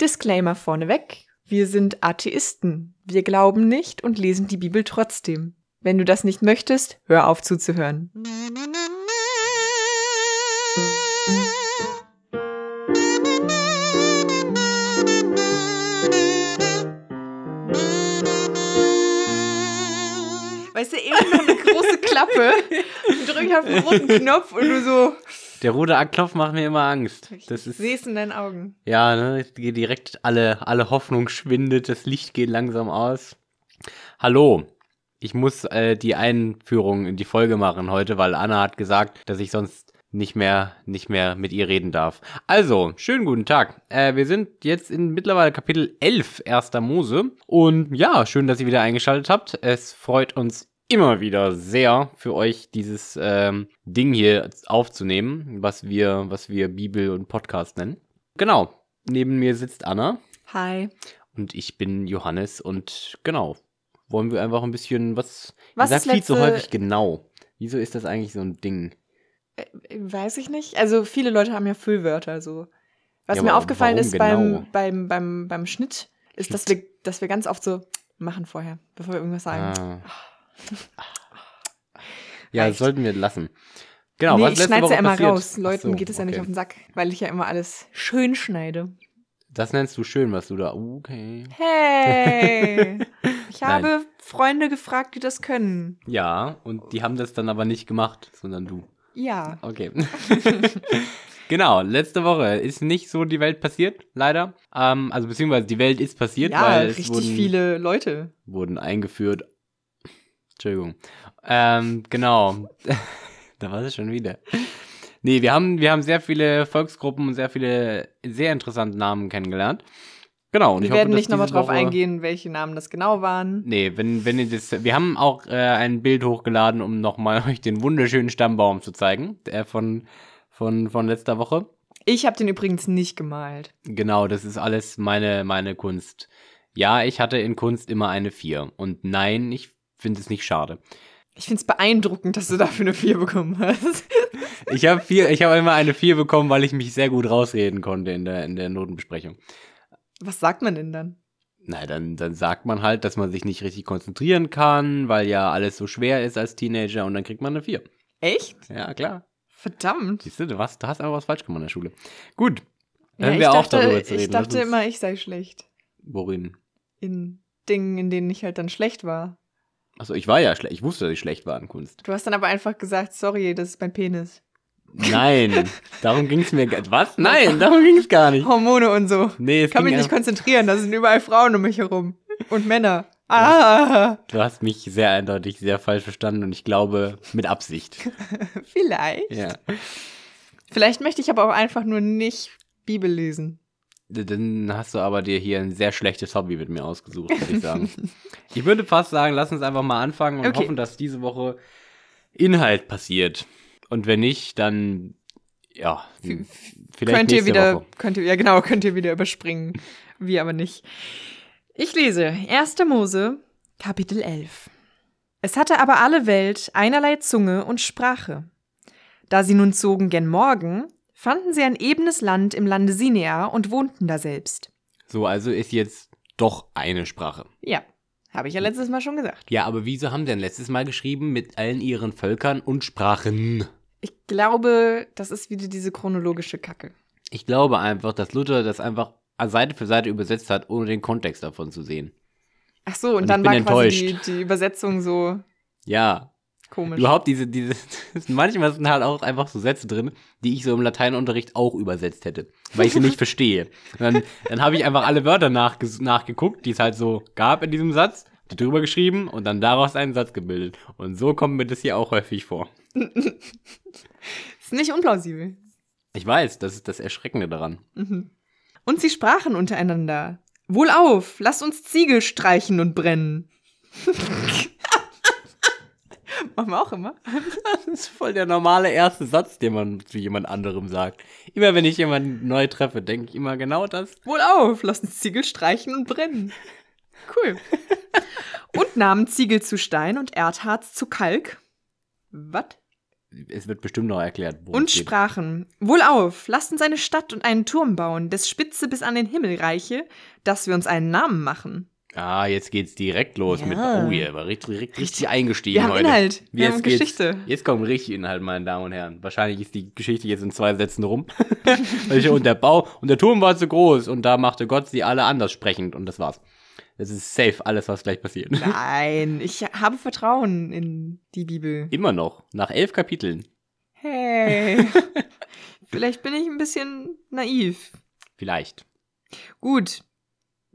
Disclaimer vorneweg. Wir sind Atheisten. Wir glauben nicht und lesen die Bibel trotzdem. Wenn du das nicht möchtest, hör auf zuzuhören. Weißt du, eben noch eine große Klappe, drücke ich auf den roten Knopf und du so. Der rote Knopf macht mir immer Angst. Das Ich ist, sehe es in deinen Augen. ja, ne, direkt alle, alle Hoffnung schwindet, das Licht geht langsam aus. Hallo. Ich muss äh, die Einführung in die Folge machen heute, weil Anna hat gesagt, dass ich sonst nicht mehr, nicht mehr mit ihr reden darf. Also, schönen guten Tag. Äh, wir sind jetzt in mittlerweile Kapitel 11 erster Mose. Und ja, schön, dass ihr wieder eingeschaltet habt. Es freut uns immer wieder sehr für euch dieses ähm, Ding hier aufzunehmen, was wir, was wir Bibel und Podcast nennen. Genau. Neben mir sitzt Anna Hi. und ich bin Johannes und genau. Wollen wir einfach ein bisschen was. Was sagt viel zu häufig genau. Wieso ist das eigentlich so ein Ding? Äh, Weiß ich nicht. Also viele Leute haben ja Füllwörter so. Was Ja, mir aufgefallen ist genau? beim, beim, beim, beim Schnitt, ist, dass wir, dass wir ganz oft so machen vorher, bevor wir irgendwas sagen. Ah. Ja, das sollten wir lassen. Genau, nee, was ich schneide Woche ja immer passiert? raus. Leuten so, geht es ja nicht okay. auf den Sack, weil ich ja immer alles schön schneide. Das nennst du schön, was du da. Okay. Hey! Ich habe Freunde gefragt, die das können. Ja, und die haben das dann aber nicht gemacht, sondern du. Ja. Okay. genau, letzte Woche ist nicht so die Welt passiert, leider. Ähm, also beziehungsweise die Welt ist passiert, Ja, weil es richtig wurden, viele Leute. wurden eingeführt. Entschuldigung. Ähm, genau. da war es schon wieder. Nee, wir haben, wir haben sehr viele Volksgruppen und sehr viele sehr interessante Namen kennengelernt. Genau. Und Wir ich hoffe, werden dass nicht nochmal drauf Woche- eingehen, welche Namen das genau waren. Nee, wenn, wenn ihr das. Wir haben auch äh, ein Bild hochgeladen, um nochmal euch den wunderschönen Stammbaum zu zeigen. Der von, von, von letzter Woche. Ich habe den übrigens nicht gemalt. Genau, das ist alles meine, meine Kunst. Ja, ich hatte in Kunst immer eine 4. Und nein, ich finde es nicht schade. Ich finde es beeindruckend, dass du dafür eine 4 bekommen hast. Ich habe habe immer eine 4 bekommen, weil ich mich sehr gut rausreden konnte in der, in der Notenbesprechung. Was sagt man denn dann? Na, dann, dann sagt man halt, dass man sich nicht richtig konzentrieren kann, weil ja alles so schwer ist als Teenager und dann kriegt man eine 4. Echt? Ja, klar. Verdammt. Siehst du, du, was, du hast einfach was falsch gemacht in der Schule. Gut. Ja, Hören ich wir dachte, darüber zu reden. ich dachte immer, ich sei schlecht. Worin? In Dingen, in denen ich halt dann schlecht war. Achso, ich war ja schlecht. Ich wusste, dass ich schlecht war in Kunst. Du hast dann aber einfach gesagt, sorry, das ist mein Penis. Nein, darum ging es mir. gar- Was? Nein, darum ging es gar nicht. Hormone und so. Nee, es Kann mich nicht konzentrieren, da sind überall Frauen um mich herum. Und Männer. Ah, Du hast mich sehr eindeutig sehr falsch verstanden und ich glaube mit Absicht. vielleicht. Ja. Vielleicht möchte ich aber auch einfach nur nicht Bibel lesen. Dann hast du aber dir hier ein sehr schlechtes Hobby mit mir ausgesucht, würde ich sagen. ich würde fast sagen, lass uns einfach mal anfangen und Okay. hoffen, dass diese Woche Inhalt passiert. Und wenn nicht, dann ja, vielleicht könnt ihr wieder, Woche. könnt ihr, ja genau, könnt ihr wieder überspringen. Wir aber nicht. Ich lese 1. Mose, Kapitel 11. Es hatte aber alle Welt einerlei Zunge und Sprache. Da sie nun zogen gen Morgen, fanden sie ein ebenes Land im Lande Sinea und wohnten da selbst. So, also ist jetzt doch eine Sprache. Ja, habe ich ja letztes Mal schon gesagt. Ja, aber wieso haben sie denn letztes Mal geschrieben mit allen ihren Völkern und Sprachen? Ich glaube, das ist wieder diese chronologische Kacke. Ich glaube einfach, dass Luther das einfach Seite für Seite übersetzt hat, ohne den Kontext davon zu sehen. Ach so, und, Und dann war quasi die, die Übersetzung so Ja, komisch. überhaupt diese, diese, manchmal sind halt auch einfach so Sätze drin, die ich so im Lateinunterricht auch übersetzt hätte, weil ich sie nicht verstehe. Und dann dann habe ich einfach alle Wörter nachges nachgeguckt, die es halt so gab in diesem Satz, die drüber geschrieben und dann daraus einen Satz gebildet. Und so kommt mir das hier auch häufig vor. Ist nicht unplausibel. Ich weiß, das ist das Erschreckende daran. Mhm. Und sie sprachen untereinander. Wohlauf, lasst uns Ziegel streichen und brennen. Machen wir auch immer. Das ist voll der normale erste Satz, den man zu jemand anderem sagt. Immer wenn ich jemanden neu treffe, denke ich immer genau das. Wohlauf, lasst uns Ziegel streichen und brennen. Cool. und nahmen Ziegel zu Stein und Erdharz zu Kalk. Was? es wird bestimmt noch erklärt. Und sprachen, wohlauf, lasst uns eine Stadt und einen Turm bauen, des Spitze bis an den Himmel reiche, dass wir uns einen Namen machen. Ah, jetzt geht's direkt los Ja. mit. Oh, ihr war richtig, richtig, richtig eingestiegen Wir haben heute. Inhalt, wir Jetzt haben Geschichte. Jetzt kommt richtig Inhalt, meine Damen und Herren. Wahrscheinlich ist die Geschichte jetzt in zwei Sätzen rum. und der Bau und der Turm war zu groß und da machte Gott sie alle anders sprechend und das war's. Das ist safe, alles, was gleich passiert. Nein, ich habe Vertrauen in die Bibel. Immer noch, nach elf Kapiteln. Hey, vielleicht bin ich ein bisschen naiv. Vielleicht. Gut,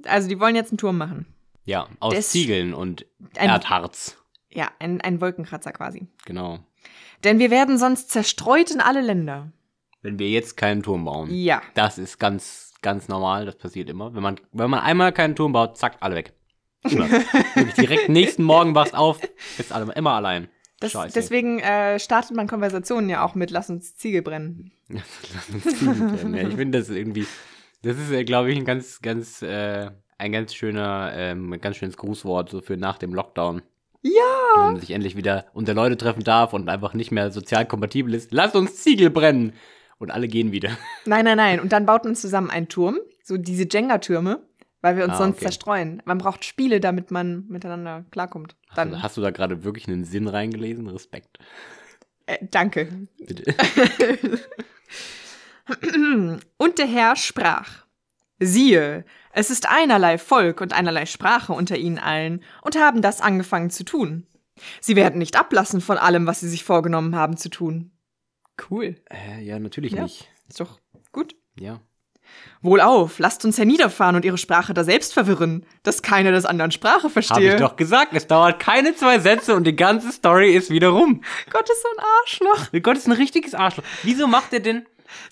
also die wollen jetzt einen Turm machen. Ja, aus Das- Ziegeln und Ein, Erdharz. ja, ein, ein Wolkenkratzer quasi. Genau. Denn wir werden sonst zerstreut in alle Länder. Wenn wir jetzt keinen Turm bauen. Ja. Das ist ganz, ganz normal, das passiert immer. Wenn man, wenn man einmal keinen Turm baut, zack, alle weg. Immer. Direkt nächsten Morgen wachst auf, bist alle, immer allein. Das, Scheiße. deswegen äh, startet man Konversationen ja auch mit Lass uns Ziegel brennen. Lass uns Ziegen brennen. ja, ich finde das irgendwie, das ist, glaube ich, ein ganz, ganz, äh, ein ganz schöner, ähm, ganz schönes Grußwort so für nach dem Lockdown. Ja. Wenn man sich endlich wieder unter Leute treffen darf und einfach nicht mehr sozial kompatibel ist. Lass uns Ziegel brennen! Und alle gehen wieder. Nein, nein, nein. Und dann baut man zusammen einen Turm, so diese Jenga-Türme, weil wir uns Ah, sonst okay. zerstreuen. Man braucht Spiele, damit man miteinander klarkommt. Dann, Hast, du, hast du da gerade wirklich einen Sinn reingelesen? Respekt. äh, danke. Bitte. Und der Herr sprach: Siehe, es ist einerlei Volk und einerlei Sprache unter ihnen allen und haben das angefangen zu tun. Sie werden nicht ablassen von allem, was sie sich vorgenommen haben zu tun. Cool. Äh, ja, natürlich Ja. nicht. Ist doch gut. Ja. Wohlauf, lasst uns herniederfahren und ihre Sprache da selbst verwirren, dass keiner des anderen Sprache verstehe. ich doch gesagt, es dauert keine zwei Sätze und die ganze Story ist wieder rum. Gott ist so ein Arschloch. Gott ist ein richtiges Arschloch. Wieso macht er denn?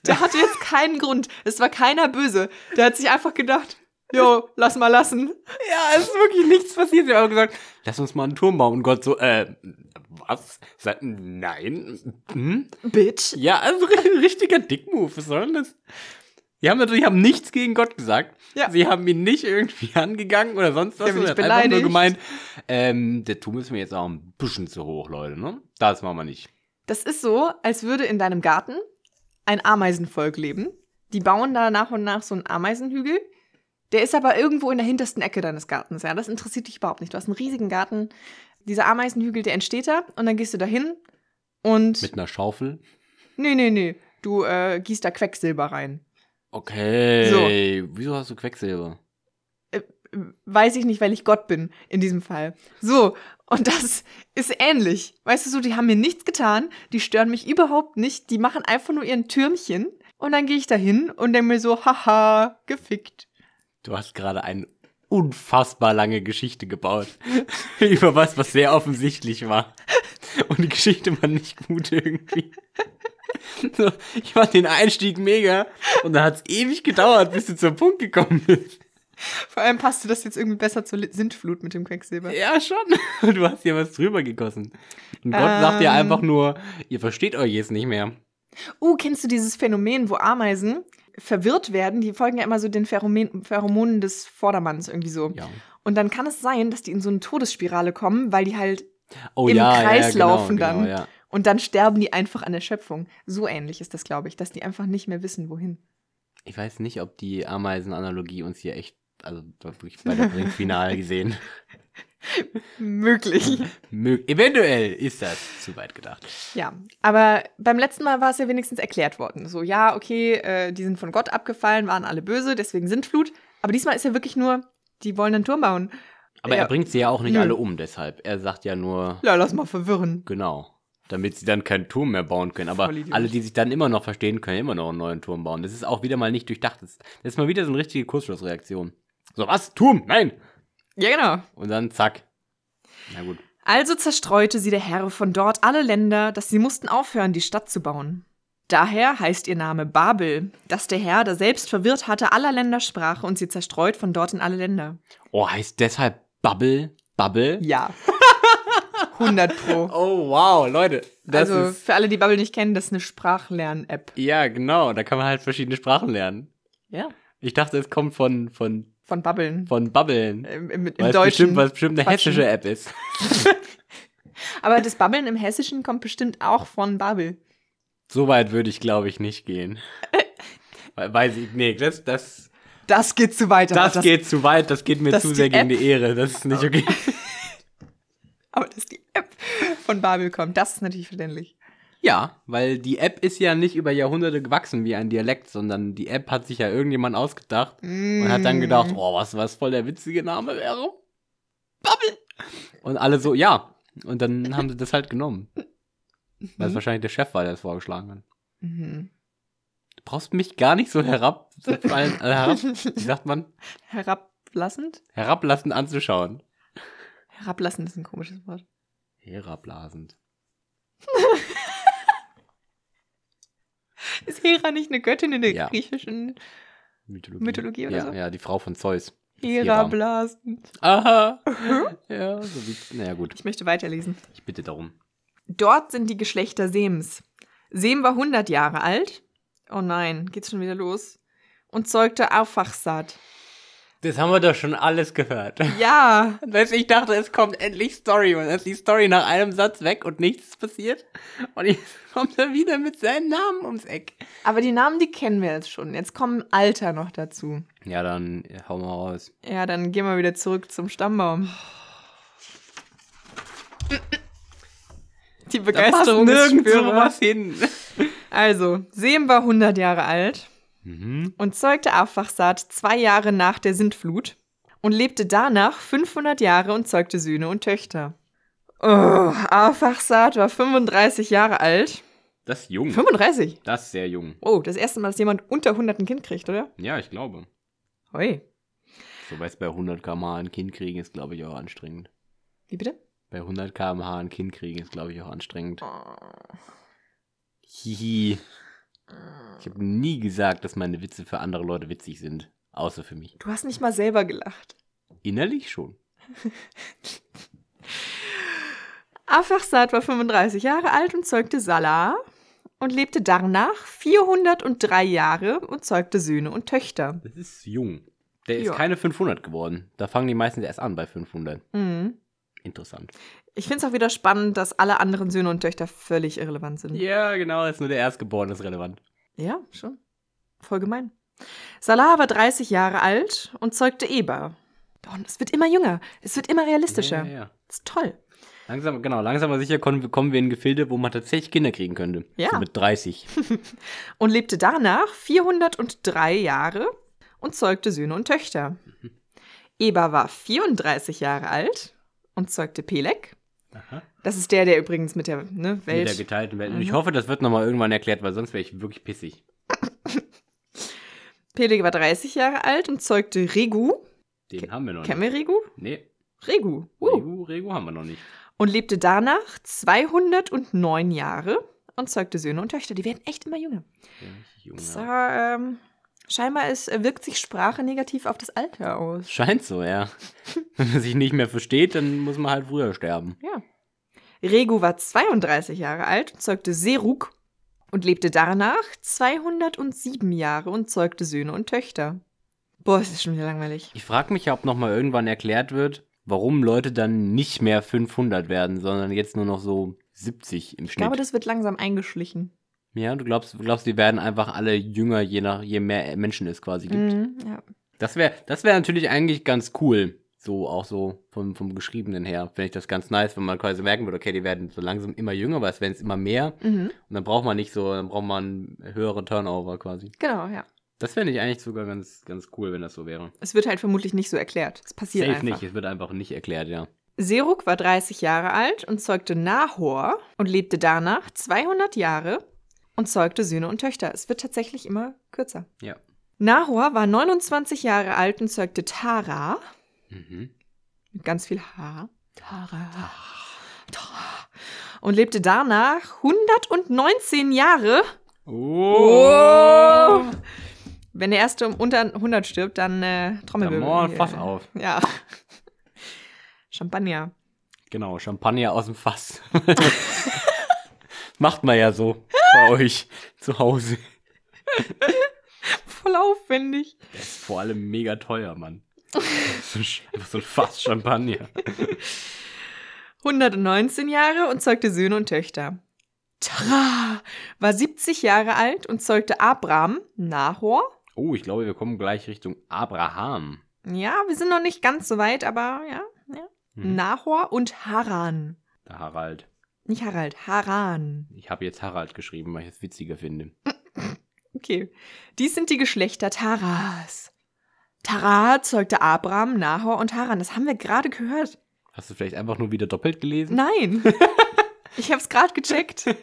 Der hatte jetzt keinen Grund. Es war keiner böse. Der hat sich einfach gedacht, jo, lass mal lassen. Ja, es ist wirklich nichts passiert. Sie haben gesagt, lass uns mal einen Turm bauen. Und Gott so, äh, was? Nein. Hm? Bitch. Ja, also ri- richtiger Dickmove. Was soll denn das? Die haben natürlich haben nichts gegen Gott gesagt. Ja. Sie haben ihn nicht irgendwie angegangen oder sonst was. Die haben einfach nur beleidigt. gemeint, ähm, der Turm ist mir jetzt auch ein bisschen zu hoch, Leute, ne? Das machen wir nicht. Das ist so, als würde in deinem Garten ein Ameisenvolk leben. Die bauen da nach und nach so einen Ameisenhügel. Der ist aber irgendwo in der hintersten Ecke deines Gartens. Ja, das interessiert dich überhaupt nicht. Du hast einen riesigen Garten. Dieser Ameisenhügel, der entsteht da und dann gehst du da hin und Mit einer Schaufel. nee, nee, nee, du äh, gießt da Quecksilber rein. Okay. Wieso hast du Quecksilber? Weiß ich nicht, weil ich Gott bin in diesem Fall. So, und das ist ähnlich. Weißt du so, die haben mir nichts getan, die stören mich überhaupt nicht, die machen einfach nur ihren Türmchen und dann gehe ich da hin und denke mir so, haha, gefickt. Du hast gerade eine unfassbar lange Geschichte gebaut. Über was, was sehr offensichtlich war. Und die Geschichte war nicht gut irgendwie. So, ich fand den Einstieg mega. Und dann hat es ewig gedauert, bis du zum Punkt gekommen bist. Vor allem passte das jetzt irgendwie besser zur Sintflut mit dem Quecksilber. Ja, schon. Du hast ja was drüber gegossen. Und Gott sagt dir Ähm. einfach nur, ihr versteht euch jetzt nicht mehr. Uh, kennst du dieses Phänomen, wo Ameisen verwirrt werden? Die folgen ja immer so den Pheromen Pheromonen des Vordermanns irgendwie so. Ja. Und dann kann es sein, dass die in so eine Todesspirale kommen, weil die halt Oh Im ja, Kreis ja, genau, laufen dann. Genau. Und dann sterben die einfach an der Schöpfung. So ähnlich ist das, glaube ich, dass die einfach nicht mehr wissen, wohin. Ich weiß nicht, ob die Ameisenanalogie uns hier echt, also wirklich bei der Bringfinal gesehen. Möglich. Mö eventuell ist das zu weit gedacht. ja, aber beim letzten Mal war es ja wenigstens erklärt worden. So, ja, okay, äh, die sind von Gott abgefallen, waren alle böse, deswegen sind Flut. Aber diesmal ist ja wirklich nur, die wollen einen Turm bauen. Aber Ja. er bringt sie ja auch nicht Nö. alle um, deshalb. Er sagt ja nur, Ja, lass mal verwirren. genau. Damit sie dann keinen Turm mehr bauen können. Aber alle, die sich dann immer noch verstehen, können immer noch einen neuen Turm bauen. Das ist auch wieder mal nicht durchdacht. Das das ist mal wieder so eine richtige Kurzschlussreaktion. So, was? Turm? Nein! Ja, genau. Und dann zack. Na gut. Also zerstreute sie der Herr von dort alle Länder, dass sie mussten aufhören, die Stadt zu bauen. Daher heißt ihr Name Babel, dass der Herr, der selbst verwirrt hatte, aller Länder Sprache und sie zerstreut von dort in alle Länder. Oh, heißt deshalb Bubble? Bubble? Ja. 100 Pro. Oh, wow, Leute. Das also für alle, die Bubble nicht kennen, das ist eine Sprachlern-App. ja, genau. Da kann man halt verschiedene Sprachen lernen. Ja. Ich dachte, es kommt von, von, Von Babbeln. von Babbeln. Im, im, im Weil Deutschen. bestimmt, weil es bestimmt eine Quatschen. hessische App ist. Aber das Babbeln im Hessischen kommt bestimmt auch von Babbel. So weit würde ich, glaube ich, nicht gehen. Weiß ich, nee, das, das, Das geht zu weit. aber das, geht zu weit, das geht mir zu sehr gegen App- die Ehre. Das ist nicht okay. Aber dass die App von Babel kommt, das ist natürlich verständlich. Ja, weil die App ist ja nicht über Jahrhunderte gewachsen wie ein Dialekt, sondern die App hat sich ja irgendjemand ausgedacht und hat dann gedacht, oh, was, was voll der witzige Name wäre. Bubble. Und alle so, ja. Und dann haben sie das halt genommen. Weil es wahrscheinlich der Chef war, der es vorgeschlagen hat. Mhm. Du brauchst mich gar nicht so herab, äh, herab wie sagt man, Herablassend? herablassend anzuschauen. Herablassend ist ein komisches Wort. Herablasend. Ist Hera nicht eine Göttin in der Ja. griechischen Mythologie. Mythologie oder ja, so? Ja, die Frau von Zeus. Herablasend? Aha. ja, so wie, naja gut, Ich möchte weiterlesen. ich bitte darum. Dort sind die Geschlechter Sems. Sem war 100 Jahre alt. Oh nein, geht's schon wieder los. Und zeugte Aufwachsat. Das haben wir doch schon alles gehört. Ja, Weißt du, ich dachte, es kommt endlich Story und dann ist die Story nach einem Satz weg und nichts ist passiert. Und jetzt kommt er wieder mit seinen Namen ums Eck. aber die Namen, die kennen wir jetzt schon. Jetzt kommen Alter noch dazu. Ja, dann ja, hau mal raus. Ja, dann gehen wir wieder zurück zum Stammbaum. Die Da passt Begeisterung ist nirgendwo was hin. Also, Sem war 100 Jahre alt Mhm. und zeugte Aufwachsat zwei Jahre nach der Sintflut und lebte danach 500 Jahre und zeugte Söhne und Töchter. Oh, Aufwachsat war 35 Jahre alt. Das ist jung. 35? Das ist sehr jung. Oh, das erste Mal, dass jemand unter 100 ein Kind kriegt, oder? Ja, ich glaube. Hoi. So, weißt bei 100 km/h ein Kind kriegen ist, glaube ich, auch anstrengend. Wie bitte? Bei 100 km/h ein Kind kriegen ist, glaube ich, auch anstrengend. Oh. Hihi. Ich habe nie gesagt, dass meine Witze für andere Leute witzig sind. Außer für mich. Du hast nicht mal selber gelacht. Innerlich schon. Afachsat war 35 Jahre alt und zeugte Salah und lebte danach 403 Jahre und zeugte Söhne und Töchter. Das ist jung. Der ist Ja. keine 500 geworden. Da fangen die meisten erst an bei 500. Mhm. Interessant. Ich finde es auch wieder spannend, dass alle anderen Söhne und Töchter völlig irrelevant sind. Ja, genau. Ist nur der Erstgeborene ist relevant. Ja, schon. Voll gemein. Salah war 30 Jahre alt und zeugte Eber. Und es wird immer jünger. Es wird immer realistischer. Ja, ja. Das ist toll. Langsam, genau, langsam aber sicher kommen, wir in Gefilde, wo man tatsächlich Kinder kriegen könnte. Ja. So mit 30. Und lebte danach 403 Jahre und zeugte Söhne und Töchter. Eber war 34 Jahre alt und zeugte Peleg. Aha. Das ist der, der übrigens mit der ne, Mit Welt. der geteilten Welt. Und Mhm. ich hoffe, das wird nochmal irgendwann erklärt, weil sonst wäre ich wirklich pissig. Peleg war 30 Jahre alt und zeugte Regu. Den haben wir noch Kennen nicht. wir Regu? Nee, Regu. Uh. Regu, Regu haben wir noch nicht. Und lebte danach 209 Jahre und zeugte Söhne und Töchter. Die werden echt immer jünger. Der ist richtig jung, So, ja. ähm, scheinbar ist, äh, wirkt sich Sprache negativ auf das Alter aus. Scheint so, ja. Wenn man sich nicht mehr versteht, dann muss man halt früher sterben. Ja. Regu war 32 Jahre alt und zeugte Seruk und lebte danach 207 Jahre und zeugte Söhne und Töchter. Boah, es ist schon wieder langweilig. Ich frage mich, ob nochmal irgendwann erklärt wird, warum Leute dann nicht mehr 500 werden, sondern jetzt nur noch so 70 im Ich Schnitt. glaube, das wird langsam eingeschlichen. Ja, du glaubst, du glaubst, die werden einfach alle jünger, je nach je mehr Menschen es quasi gibt. Mhm, ja. Das wäre das wär natürlich eigentlich ganz cool. So, auch so vom, vom Geschriebenen her. Finde ich das ganz nice, wenn man quasi merken würde, okay, die werden so langsam immer jünger, weil es werden es immer mehr. Mhm. Und dann braucht man nicht so, dann braucht man einen höheren Turnover quasi. Genau, ja. Das fände ich eigentlich sogar ganz, ganz cool, wenn das so wäre. Es wird halt vermutlich nicht so erklärt. Es passiert Safe einfach. nicht, es wird einfach nicht erklärt, ja. Seruk war 30 Jahre alt und zeugte Nahor und lebte danach 200 Jahre und zeugte Söhne und Töchter. Es wird tatsächlich immer kürzer. Ja. Nahor war 29 Jahre alt und zeugte Tara Mhm. mit ganz viel H. Tara. Tara. Und lebte danach 119 Jahre. Oh! Wenn der erste um unter 100 stirbt, dann äh, Da Trommelwirbel. machen wir ein. Fass auf. Ja. Champagner. Genau, Champagner aus dem Fass. Macht man ja so bei euch zu Hause. Voll aufwendig. Das ist vor allem mega teuer, Mann. einfach so ein Fass Champagner. 119 Jahre und zeugte Söhne und Töchter. Tara war 70 Jahre alt und zeugte Abram, Nahor. Oh, ich glaube, wir kommen gleich Richtung Abraham. Ja, wir sind noch nicht ganz so weit, aber ja. ja. Mhm. Nahor und Haran. Der Harald. Nicht Harald, Haran. Ich habe jetzt Harald geschrieben, weil ich es witziger finde. Okay. Dies sind die Geschlechter Taras. Tara zeugte Abram, Nahor und Haran. Das haben wir gerade gehört. Hast du vielleicht einfach nur wieder doppelt gelesen? Nein. ich habe es gerade gecheckt.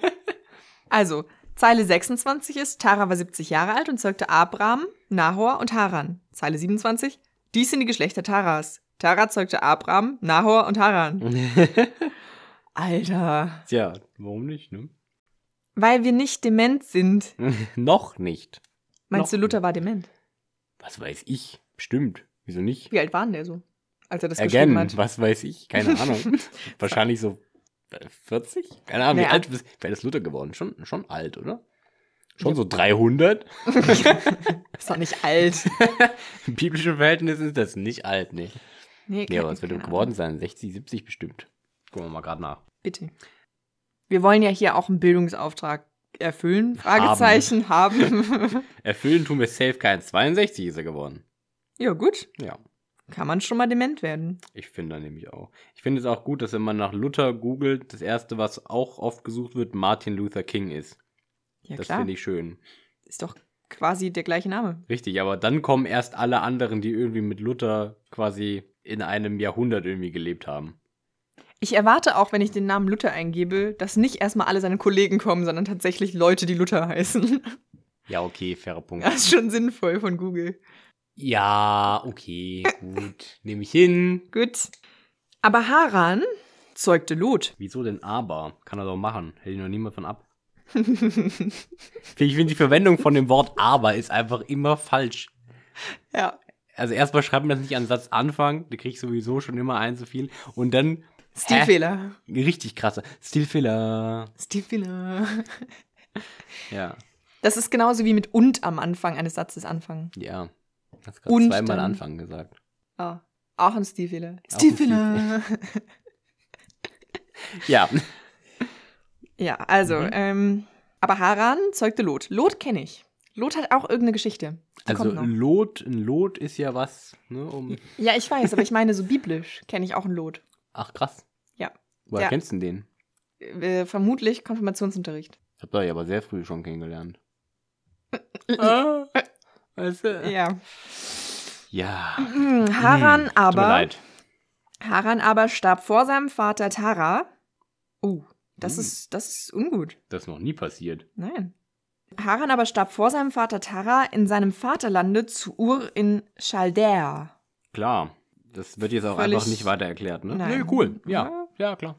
Also, Zeile 26 ist, Tara war 70 Jahre alt und zeugte Abram, Nahor und Haran. Zeile 27, dies sind die Geschlechter Taras. Tara zeugte Abram, Nahor und Haran. Alter. Tja, warum nicht, ne? Weil wir nicht dement sind. Noch nicht. Meinst Noch du, Luther war dement? Was weiß ich? Bestimmt. Wieso nicht? Wie alt war denn der so? Als er das geschrieben Again, hat. was weiß ich? Keine Ahnung. Wahrscheinlich so äh, 40? Keine Ahnung, wie Naja. alt wie alt ist Luther geworden? Schon, schon alt, oder? Schon so 300? Ist doch nicht alt. Im biblischen Verhältnis ist das nicht alt, nee. Nee, Nee, aber es wird keine geworden sein. 60, 70 bestimmt. Gucken wir mal gerade nach. Bitte. Wir wollen ja hier auch einen Bildungsauftrag erfüllen. Fragezeichen haben. Erfüllen tun wir safe kein. 62 ist er geworden. ja, gut. Ja, Kann man schon mal dement werden. ich finde nämlich auch. Ich finde es auch gut, dass wenn man nach Luther googelt, das erste, was auch oft gesucht wird, Martin Luther King ist. Ja, das finde ich schön. Ist doch quasi der gleiche Name. Richtig, aber dann kommen erst alle anderen, die irgendwie mit Luther quasi in einem Jahrhundert irgendwie gelebt haben. Ich erwarte auch, wenn ich den Namen Luther eingebe, dass nicht erstmal alle seine Kollegen kommen, sondern tatsächlich Leute, die Luther heißen. Ja, okay, fairer Punkt. Das ist schon sinnvoll von Google. Ja, okay, gut. Nehme ich hin. Gut. Aber Haran zeugte Lot. Wieso denn aber? Kann er doch machen. Hält ihn noch niemand von ab. Ich finde, die Verwendung von dem Wort aber ist einfach immer falsch. ja. Also erstmal schreibt man das nicht an Satzanfang, da krieg ich sowieso schon immer ein zu viel. Und dann Stilfehler. Hä? richtig krasser Stilfehler. Stilfehler. Ja, Das ist genauso wie mit und am Anfang eines Satzes anfangen. ja. Hast gerade Und zweimal dann- Anfang gesagt. Ah, auch ein Stilfehler. Auch ein Stilfehler. Ja, ja, also, Mhm. ähm, aber Haran zeugte Lot. Lot kenne ich. Lot hat auch irgendeine Geschichte. Die also. Lot, ein Lot ist ja was, ne, um. Ja, ich weiß, aber ich meine, so biblisch kenne ich auch einen Lot. Ach krass. Woher Ja. kennst du denn den? Äh, vermutlich Konfirmationsunterricht. Habt ihr ja aber sehr früh schon kennengelernt. ah, weißt du? Ja. Ja. Hm, Haran Hm, Tut mir aber. leid. Haran aber starb vor seinem Vater Tara. Oh, das Hm. ist, das ist ungut. Das ist noch nie passiert. Nein. Haran aber starb vor seinem Vater Tara in seinem Vaterlande zu Ur in Chaldea. Klar. Das wird jetzt auch Völlig- einfach nicht weiter erklärt, ne? Nein. Nee, cool. Ja, ja, klar.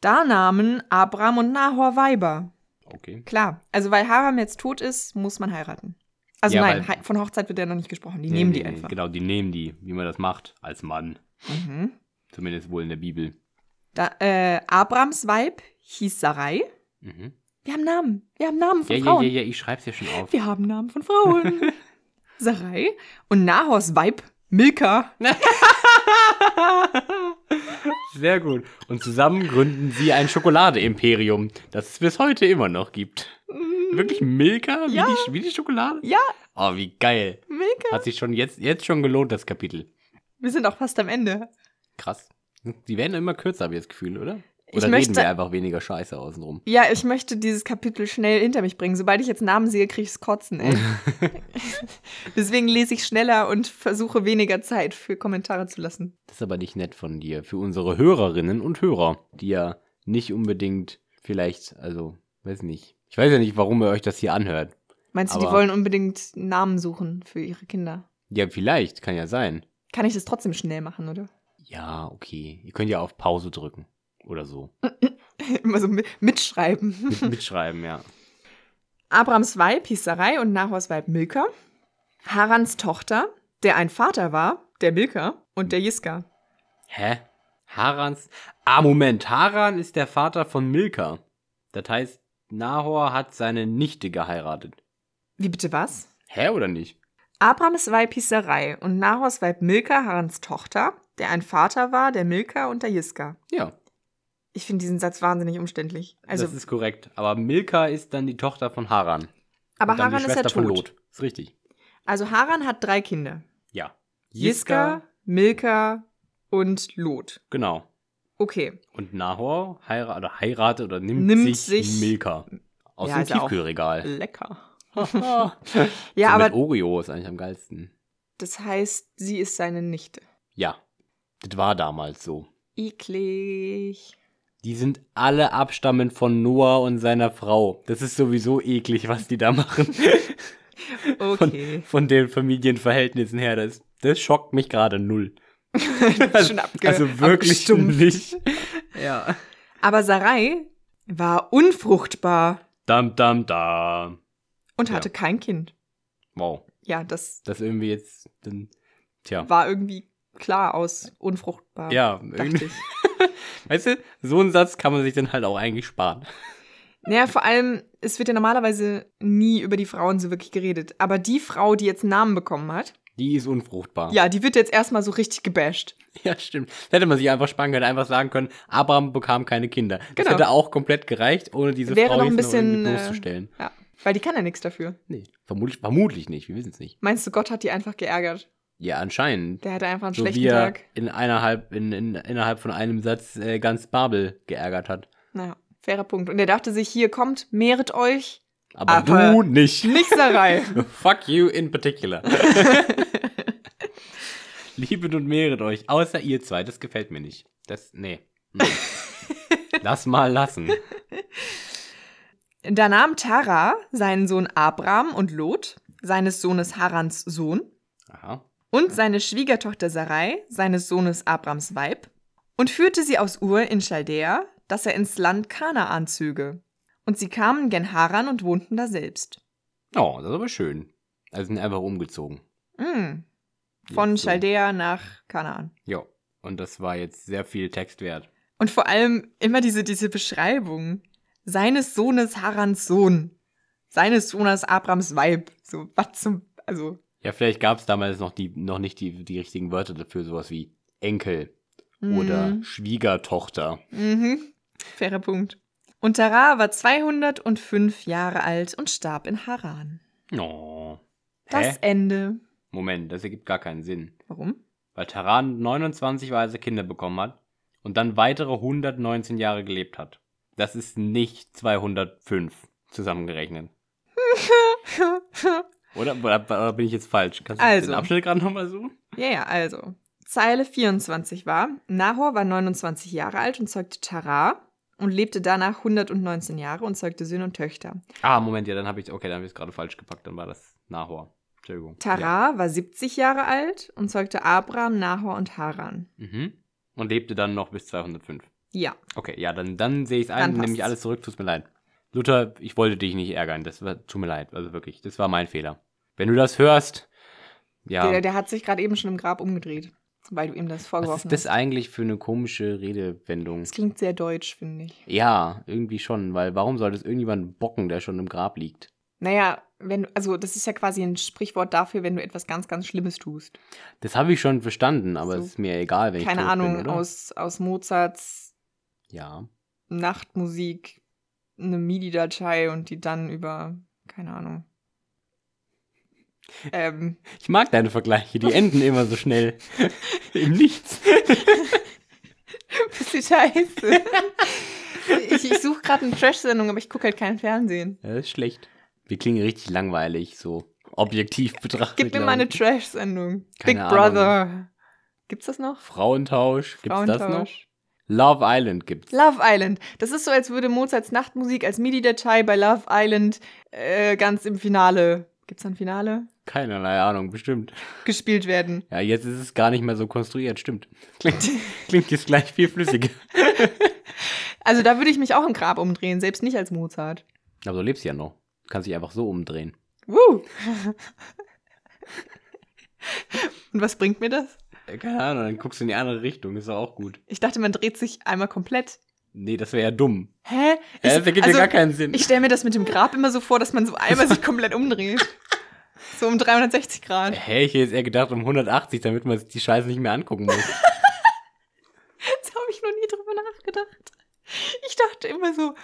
Da nahmen Abram und Nahor Weiber. Okay. Klar, also weil Haram jetzt tot ist, muss man heiraten. Also Ja, nein, weil- von Hochzeit wird ja noch nicht gesprochen. Die Nee, nehmen die nee, einfach. Genau, die nehmen die, wie man das macht, als Mann. Mhm. Zumindest wohl in der Bibel. Da, äh, Abrams Weib hieß Sarai. Mhm. Wir haben Namen. Wir haben Namen von Ja, ja, Frauen. ja, ja, ich schreib's ja schon auf. Wir haben Namen von Frauen. Sarai und Nahors Weib Milka. Sehr gut. Und zusammen gründen sie ein Schokolade-Imperium, das es bis heute immer noch gibt. Wirklich Milka? Wie, Ja. die, wie die Schokolade? Ja, Oh, wie geil. Milka. Hat sich schon jetzt, jetzt schon gelohnt, das Kapitel. Wir sind auch fast am Ende. Krass. Die werden immer kürzer, habe ich das Gefühl, oder? Ich Oder reden möchte- wir einfach weniger Scheiße außenrum? Ja, ich möchte dieses Kapitel schnell hinter mich bringen. Sobald ich jetzt Namen sehe, kriege ich's kotzen, ey. Deswegen lese ich schneller und versuche weniger Zeit für Kommentare zu lassen. Das ist aber nicht nett von dir. Für unsere Hörerinnen und Hörer, die ja nicht unbedingt vielleicht, also, weiß nicht. Ich weiß ja nicht, warum ihr euch das hier anhört. Meinst du, die wollen unbedingt Namen suchen für ihre Kinder? Ja, vielleicht, kann ja sein. Kann ich das trotzdem schnell machen, oder? Ja, okay. Ihr könnt ja auf Pause drücken. Oder so. Immer so mi- mitschreiben. Mit, mitschreiben, ja. Abrams Weib hieß Sarai und Nahors Weib Milka. Harans Tochter, der ein Vater war, der Milka und der Jiska. Hä? Harans. Ah, Moment. Haran ist der Vater von Milka. Das heißt, Nahor hat seine Nichte geheiratet. Wie bitte was? Hä oder nicht? Abrams Weib hieß Sarai und Nahors Weib Milka, Harans Tochter, der ein Vater war, der Milka und der Jiska. Ja, Ich finde diesen Satz wahnsinnig umständlich. Also, das ist korrekt. Aber Milka ist dann die Tochter von Haran. aber Haran ist ja Schwester von tot. Lot. Ist richtig. Also Haran hat drei Kinder. Ja. Jiska, Milka und Lot. Genau. Okay. Und Nahor heiratet oder heiratet oder nimmt, Nimmt sich, sich- Milka aus Ja, dem Tiefkühlregal. Lecker. ja, Ja, so aber mit Oreo ist eigentlich am geilsten. das heißt, sie ist seine Nichte. Ja, das war damals so. Eklig. Die sind alle abstammend von Noah und seiner Frau. Das ist sowieso eklig, was die da machen. Okay. Von den Familienverhältnissen her. Das, das schockt mich gerade null. Schon abge also wirklich nicht. Ja. Aber Sarai war unfruchtbar Dam, dam, dam. und Ja. hatte kein Kind. Wow. Ja, das Das irgendwie jetzt, dann, tja. war irgendwie klar aus unfruchtbar. Ja, irgendwie. Weißt du, so einen Satz kann man sich dann halt auch eigentlich sparen. Naja, vor allem, es wird ja normalerweise nie über die Frauen so wirklich geredet. Aber die Frau, die jetzt einen Namen bekommen hat, Die ist unfruchtbar. ja, die wird jetzt erstmal so richtig gebasht. Ja, stimmt. Das hätte man sich einfach sparen können, einfach sagen können, Abraham bekam keine Kinder. Das Genau. hätte auch komplett gereicht, ohne diese Wäre Frau noch ein bisschen, irgendwie äh, bloßzustellen. Ja, weil die kann ja nichts dafür. Nee, vermutlich, vermutlich nicht, wir wissen es nicht. Meinst du, Gott hat die einfach geärgert? Ja, anscheinend. Der hatte einfach einen So schlechten wie er Tag. in eineinhalb, in, in, innerhalb von einem Satz äh, ganz Babel geärgert hat. Naja, fairer Punkt. Und er dachte sich, hier kommt, mehret euch. Aber, Aber du nicht. Nicht Sarai. Fuck you in particular. Liebet und mehret euch, außer ihr zwei. Das gefällt mir nicht. Das, nee. Hm. Lass mal lassen. da nahm Tara seinen Sohn Abram und Lot, seines Sohnes Harans Sohn, Aha. Und seine Schwiegertochter Sarai, seines Sohnes Abrams Weib, und führte sie aus Ur in Chaldea, dass er ins Land Kanaan zöge. Und sie kamen gen Haran und wohnten da selbst. Oh, das ist aber schön. Also sind einfach umgezogen. Mm. Von so. Chaldea nach Kanaan. Jo. Und das war jetzt sehr viel Text wert. Und vor allem immer diese, diese Beschreibung. Seines Sohnes Harans Sohn. Seines Sohnes Abrams Weib. So, was zum. Also. Ja, vielleicht gab es damals noch, die, noch nicht die, die richtigen Wörter dafür, sowas wie Enkel oder mm. Schwiegertochter. Mhm. Fairer Punkt. Und Tara war 205 Jahre alt und starb in Haran. Oh. Das Hä? Ende. Moment, das ergibt gar keinen Sinn. Warum? Weil Taran 29 weise Kinder bekommen hat und dann weitere 119 Jahre gelebt hat. Das ist nicht 205 zusammengerechnet. Oder, oder, bin ich jetzt falsch? Kannst du Also. den Abschnitt gerade nochmal suchen? ja, ja, also. Zeile 24 war, Nahor war 29 Jahre alt und zeugte Tara und lebte danach 119 Jahre und zeugte Söhne und Töchter. Ah, Moment, ja, dann habe ich okay, dann habe ich es gerade falsch gepackt, dann war das Nahor. Entschuldigung. Tara war 70 Jahre alt und zeugte Abraham, Nahor und Haran. Ja. Mhm. Und lebte dann noch bis 205. Ja. Okay, ja, dann, dann sehe ich es ein, nehme ich alles zurück, tut mir leid. Luther, ich wollte dich nicht ärgern, das war, tut mir leid, also wirklich, das war mein Fehler. Wenn du das hörst, ja. Der, der hat sich gerade eben schon im Grab umgedreht, weil du ihm das Was vorgeworfen ist das hast. eigentlich für eine komische Redewendung? Das klingt sehr deutsch, finde ich. Ja, irgendwie schon, weil warum soll das irgendjemand bocken, der schon im Grab liegt? Naja, wenn, also das ist ja quasi ein Sprichwort dafür, wenn du etwas ganz, ganz Schlimmes tust. Das habe ich schon verstanden, aber So. es ist mir egal, wenn ich Keine Ahnung, bin, aus, aus Mozarts Ja. Nachtmusik eine MIDI-Datei und die dann über, keine Ahnung. Ähm, Ich mag deine Vergleiche, die enden immer so schnell. Im Nichts. was ist Scheiße. ich ich suche gerade eine Trash-Sendung, aber ich gucke halt kein Fernsehen. Ja, das ist schlecht. Wir klingen richtig langweilig, so objektiv betrachtet. Gib mir mal eine. Trash-Sendung. Big Keine Brother. Gibt's das noch? Frauentausch, gibt's das noch? Frauentausch. Love Island gibt's. Love Island. Das ist so, als würde Mozarts Nachtmusik als MIDI-Datei bei Love Island äh, ganz im Finale, gibt's da ein Finale? Keinerlei Ahnung, bestimmt. Gespielt werden. Ja, jetzt ist es gar nicht mehr so konstruiert, stimmt. Klingt, klingt jetzt gleich viel flüssiger. Also da würde ich mich auch im Grab umdrehen, selbst nicht als Mozart. Aber du lebst ja noch. Du kannst dich einfach so umdrehen. Woo! Und was bringt mir das? Keine Ahnung, dann guckst du in die andere Richtung, ist auch gut. Ich dachte, man dreht sich einmal komplett. Nee, das wäre ja dumm. Hä? Ja, das ergibt also, ja gar keinen Sinn. Ich stelle mir das mit dem Grab immer so vor, dass man so einmal sich komplett umdreht. So um 360 Grad. Hey, ich hätte eher gedacht um 180, damit man sich die Scheiße nicht mehr angucken muss. Jetzt habe ich noch nie drüber nachgedacht. Ich dachte immer so,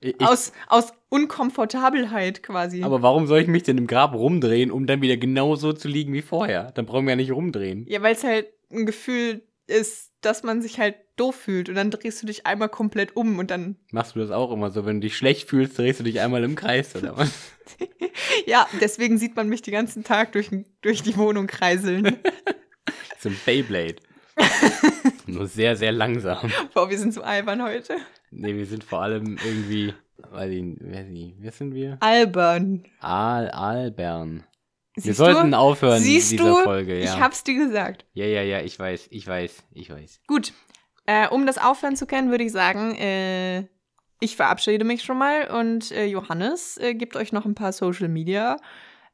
ich, aus, aus Unkomfortabelheit quasi. Aber warum soll ich mich denn im Grab rumdrehen, um dann wieder genau so zu liegen wie vorher? Dann brauchen wir ja nicht rumdrehen. Ja, weil es halt ein Gefühl ist, dass man sich halt doof fühlt und dann drehst du dich einmal komplett um und dann, Machst du das auch immer so? Wenn du dich schlecht fühlst, drehst du dich einmal im Kreis oder was? ja, deswegen sieht man mich den ganzen Tag durch, durch die Wohnung kreiseln. So ein Beyblade. Nur sehr, sehr langsam. Boah, wir sind so albern heute. Nee, wir sind vor allem irgendwie, weiß ich, sie- wer sind wir? Albern. Al, Albern. Wir Siehst sollten du? aufhören Siehst in dieser du? Folge, ja. Ich hab's dir gesagt. ja, ja, ja, ich weiß, ich weiß, ich weiß. Gut. Äh, um das aufhören zu können, würde ich sagen, äh, ich verabschiede mich schon mal und äh, Johannes äh, gibt euch noch ein paar Social Media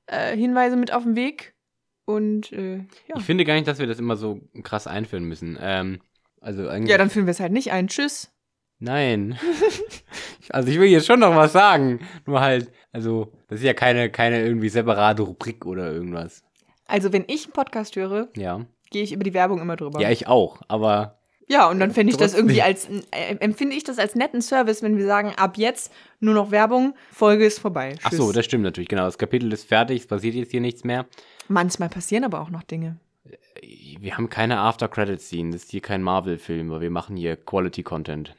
äh, Hinweise mit auf den Weg. Und äh, ja. Ich finde gar nicht, dass wir das immer so krass einführen müssen. Ähm, also eigentlich. ja, dann führen wir es halt nicht ein. Tschüss. Nein. also ich will jetzt schon noch was sagen. Nur halt, also, das ist ja keine, keine irgendwie separate Rubrik oder irgendwas. Also, wenn ich einen Podcast höre, Ja. gehe ich über die Werbung immer drüber. Ja, ich auch. Aber Ja, und dann fände ich das irgendwie als, äh, empfinde ich das als netten Service, wenn wir sagen, ab jetzt nur noch Werbung, Folge ist vorbei. ach so, das stimmt natürlich. Genau, das Kapitel ist fertig. Es passiert jetzt hier nichts mehr. Manchmal passieren aber auch noch Dinge. Wir haben keine After-Credit-Scene. Das ist hier kein Marvel-Film, weil wir machen hier Quality-Content.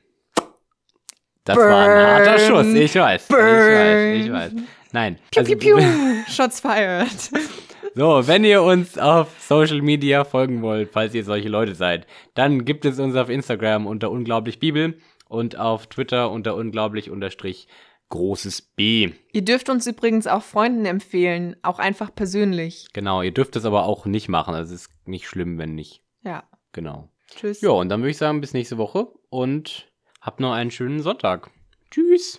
Das war ein harter Burn. Schuss. Ich weiß. Burn. Ich weiß. Ich weiß. Nein. Piu, also- piu, piu. Shots fired. So, wenn ihr uns auf Social Media folgen wollt, falls ihr solche Leute seid, dann gibt es uns auf Instagram unter unglaublich Bibel und auf Twitter unter unglaublich unterstrich großes B. Ihr dürft uns übrigens auch Freunden empfehlen, auch einfach persönlich. Genau, ihr dürft es aber auch nicht machen. Also es ist nicht schlimm, wenn nicht. Ja. Genau. Tschüss. Ja, und dann würde ich sagen, bis nächste Woche und habt noch einen schönen Sonntag. Tschüss.